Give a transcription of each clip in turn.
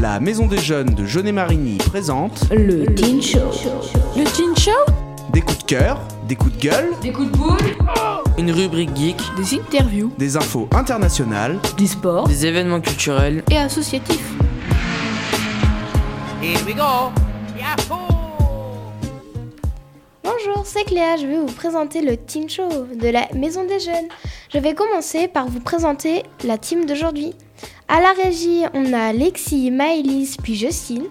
La Maison des Jeunes de Jeunet-Marigny présente Le Teen Show. Le Teen Show des coups de cœur, des coups de gueule, Des coups de boule Une rubrique geek, Des interviews des infos internationales. Du sport des événements culturels. et associatifs. Bonjour, c'est Cléa, je vais vous présenter le Teen Show de la Maison des Jeunes. Je vais commencer par vous présenter la team d'aujourd'hui. À la régie, on a Lexi, Maëlys puis Justine.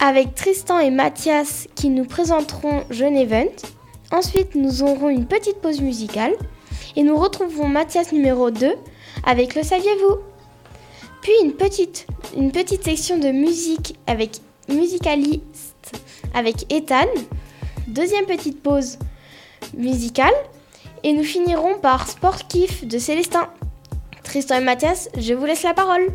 Avec Tristan et Mathias qui nous présenteront Jeune Event. Ensuite, nous aurons une petite pause musicale. Et nous retrouverons Mathias numéro 2 avec Le saviez-vous? Puis une petite, une petite section de musique avec Musicaliste avec Ethan. Deuxième petite pause musicale. Et nous finirons par Sport Kiff de Célestin. Tristan et Mathias, je vous laisse la parole.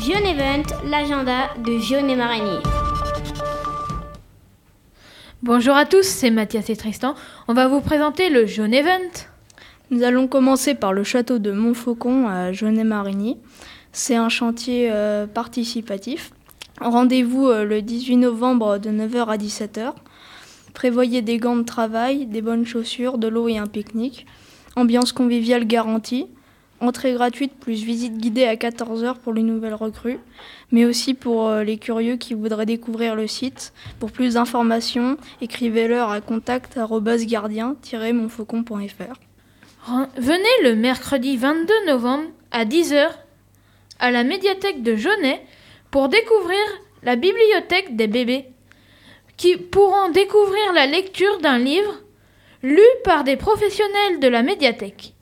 Jeune Event, l'agenda de Jeune et Marigny. Bonjour à tous, c'est Mathias et Tristan. On va vous présenter le Jeune Event. Nous allons commencer par le château de Montfaucon à Jaunet-Marigny. C'est un chantier euh, participatif. Rendez-vous euh, le 18 novembre de 9h à 17h. Prévoyez des gants de travail, des bonnes chaussures, de l'eau et un pique-nique. Ambiance conviviale garantie. Entrée gratuite plus visite guidée à 14h pour les nouvelles recrues, mais aussi pour euh, les curieux qui voudraient découvrir le site. Pour plus d'informations, écrivez-leur à contact@gardien-montfaucon.fr. Ren- Venez le mercredi 22 novembre à 10h à la médiathèque de Jaunet pour découvrir la bibliothèque des bébés qui pourront découvrir la lecture d'un livre lu par des professionnels de la médiathèque.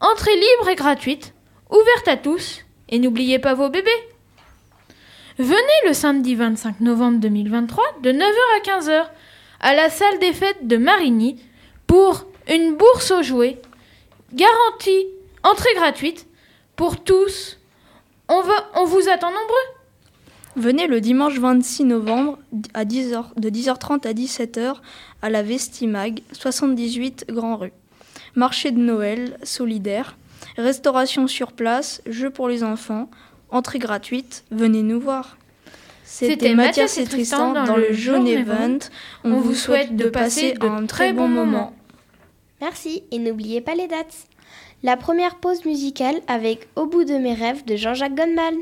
Entrée libre et gratuite, ouverte à tous et n'oubliez pas vos bébés. Venez le samedi 25 novembre 2023 de 9h à 15h à la salle des fêtes de Marigny pour une bourse aux jouets Garantie, entrée gratuite pour tous. On, on vous attend nombreux. Venez le dimanche 26 novembre à 10h, de 10h30 à 17h à la Vestimag, 78 Grand Rue. Marché de Noël solidaire, restauration sur place, jeux pour les enfants, entrée gratuite, venez nous voir. C'était Mathias et Tristan dans le Jaune Event. On vous souhaite de passer un très bon moment. Merci et n'oubliez pas les dates. La première pause musicale avec Au bout de mes rêves de Jean-Jacques Goldman.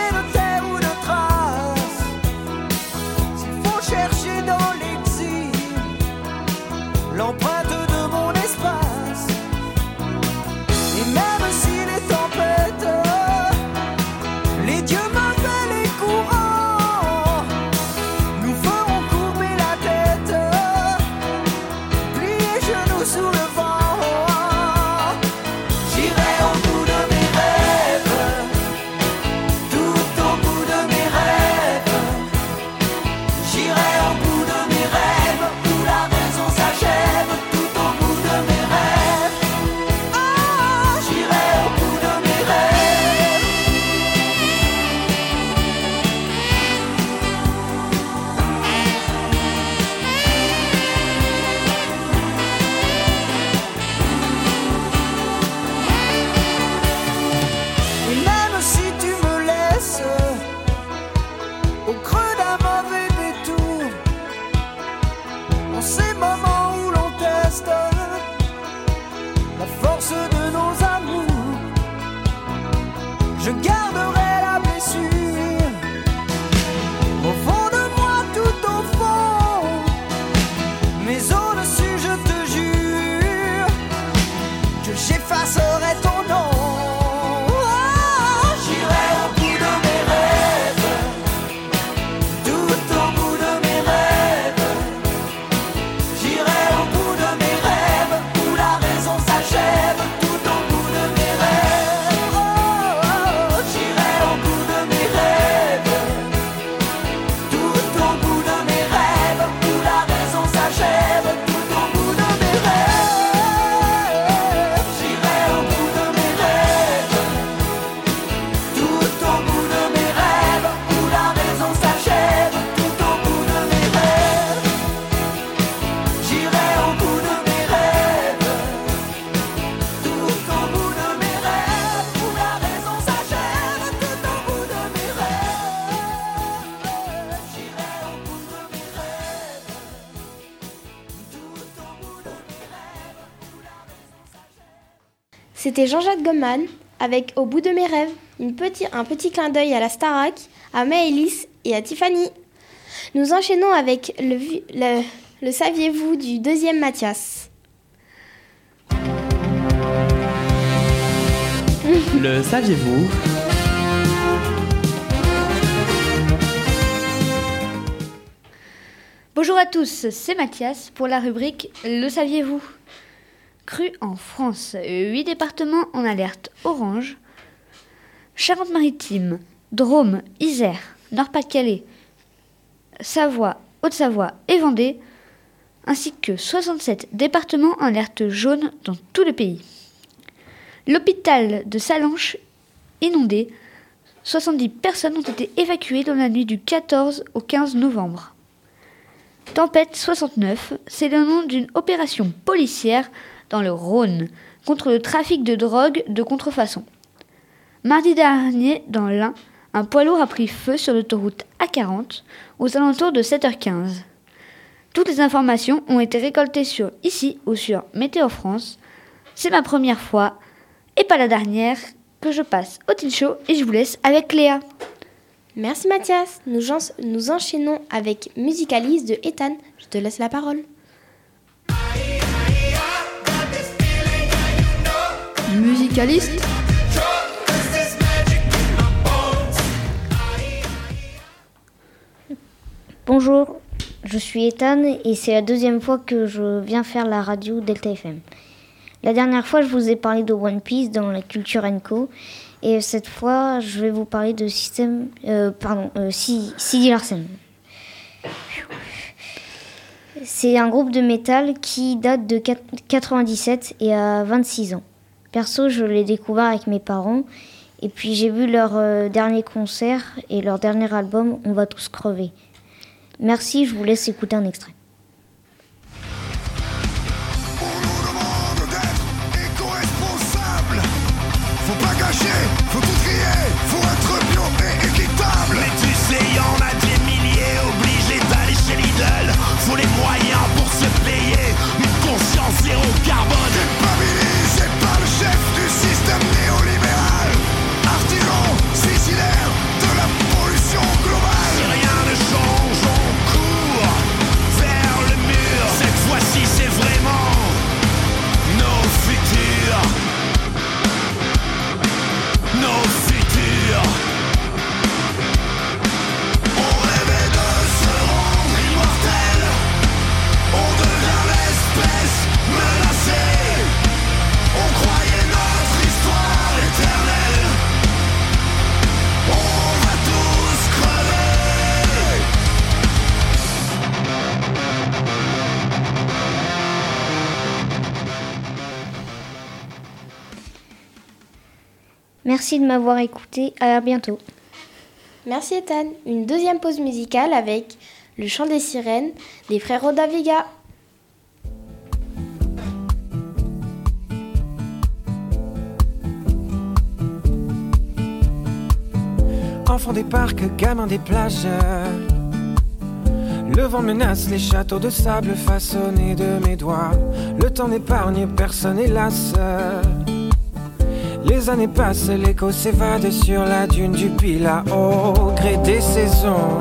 little C'était Jean-Jacques Goldman avec Au bout de mes rêves, une petit, un petit clin d'œil à la Starac, à Maëlys et à Tiffany. Nous enchaînons avec le, le saviez-vous du deuxième Mathias? Le saviez-vous? Bonjour à tous, c'est Mathias pour la rubrique Le saviez-vous? Cru en France, 8 départements en alerte orange. Charente-Maritime, Drôme, Isère, Nord-Pas-de-Calais, Savoie, Haute-Savoie et Vendée, ainsi que 67 départements en alerte jaune dans tout le pays. L'hôpital de Salanches inondé, 70 personnes ont été évacuées dans la nuit du 14 au 15 novembre. Tempête 69, c'est le nom d'une opération policière dans le Rhône contre le trafic de drogue de contrefaçon. Mardi dernier, dans l'Ain, un poids lourd a pris feu sur l'autoroute A40 aux alentours de 7h15. Toutes les informations ont été récoltées sur ici ou sur Météo France. C'est ma première fois et pas la dernière que je passe au Teen Show et je vous laisse avec Léa. Merci Mathias. Nous, nous enchaînons avec Musicalise de Ethan. Je te laisse la parole. Musicaliste Bonjour, je suis Ethan et c'est la deuxième fois que je viens faire la radio Delta FM. La dernière fois, je vous ai parlé de One Piece dans la culture Co. Et cette fois, je vais vous parler de système. euh, pardon, euh, Larsen. C'est un groupe de métal qui date de quat- 97 et a 26 ans. Perso, je l'ai découvert avec mes parents. Et puis j'ai vu leur euh, dernier concert et leur dernier album, On va tous crever. Merci, je vous laisse écouter un extrait. Merci de m'avoir écouté, à bientôt. Merci Ethan. Une deuxième pause musicale avec Le chant des sirènes des frères Rodaviga. Enfant des parcs, gamin des plages. Le vent menace les châteaux de sable façonnés de mes doigts. Le temps n'épargne personne, hélas. Les années passent, l'écho s'évade sur la dune du Pila. Au gré des saisons,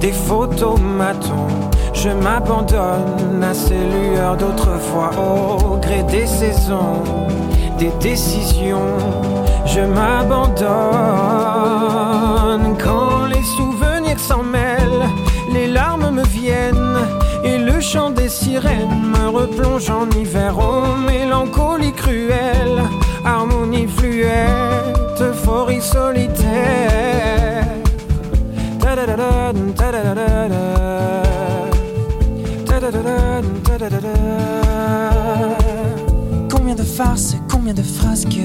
des photomatons, je m'abandonne à ces lueurs d'autrefois. Au gré des saisons, des décisions, je m'abandonne. Quand les souvenirs s'en mêlent, les larmes me viennent. Et le chant des sirènes me replonge en hiver. Oh, mélancolie cruelle, harmonie fluette, euphorie solitaire. Combien de farces, combien de frasques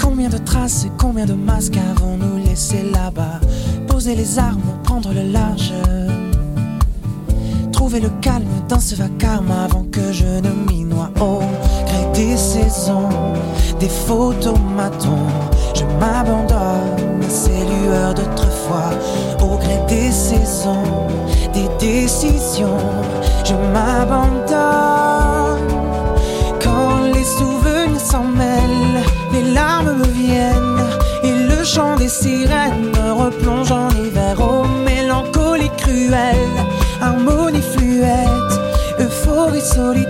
Combien de traces, combien de masques avons-nous laissé là-bas? Poser les armes, prendre le large. Trouver le calme dans ce vacarme avant que je ne m'y noie. Gré des saisons, des photomatons. Je m'abandonne à ces lueurs d'autrefois, au gré des saisons, des décisions. Je m'abandonne quand les souvenirs s'en mêlent, les larmes me viennent et le chant des sirènes me replonge en hiver. Oh, mélancolie cruelle, harmonie fluette, euphorie solitaire.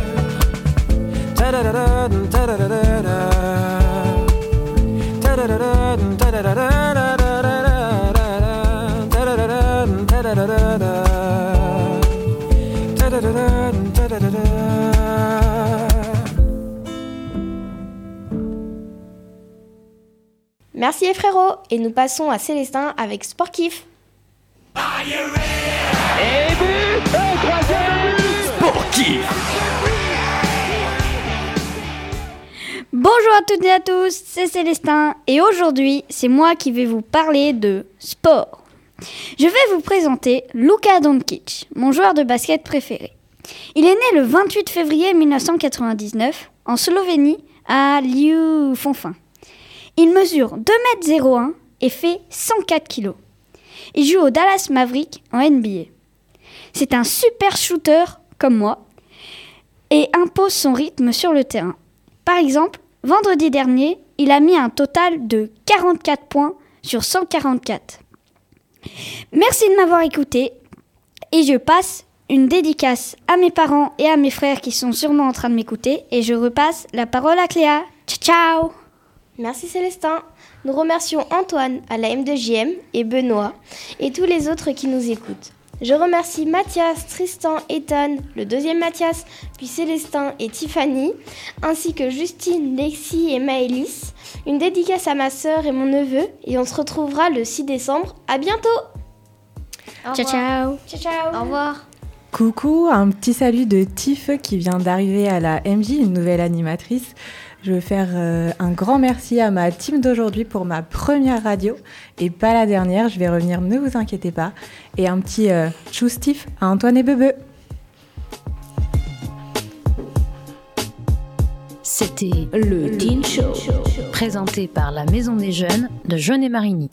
Merci les frérots et nous passons à Célestin avec Sport Bonjour à toutes et à tous, c'est Célestin et aujourd'hui c'est moi qui vais vous parler de sport. Je vais vous présenter Luka Doncic, mon joueur de basket préféré. Il est né le 28 février 1999 en Slovénie à Liufonfin. Il mesure 2,01 m et fait 104 kg. Il joue au Dallas Maverick en NBA. C'est un super shooter comme moi et impose son rythme sur le terrain. Par exemple, vendredi dernier, il a mis un total de 44 points sur 144. Merci de m'avoir écouté et je passe une dédicace à mes parents et à mes frères qui sont sûrement en train de m'écouter et je repasse la parole à Cléa. Ciao ciao Merci Célestin. Nous remercions Antoine à la M2JM et Benoît et tous les autres qui nous écoutent. Je remercie Mathias, Tristan, Ethan, le deuxième Mathias, puis Célestin et Tiffany, ainsi que Justine, Lexi et Maëlys. Une dédicace à ma sœur et mon neveu et on se retrouvera le 6 décembre. À bientôt Ciao ciao Ciao ciao Au revoir. Coucou, un petit salut de Tiff qui vient d'arriver à la MJ, une nouvelle animatrice. Je veux faire euh, un grand merci à ma team d'aujourd'hui pour ma première radio et pas la dernière. Je vais revenir, ne vous inquiétez pas. Et un petit euh, tchuss Tiff à Antoine et Bebe. C'était le Teen Show, présenté par la Maison des Jeunes de Jeunet-Marigny.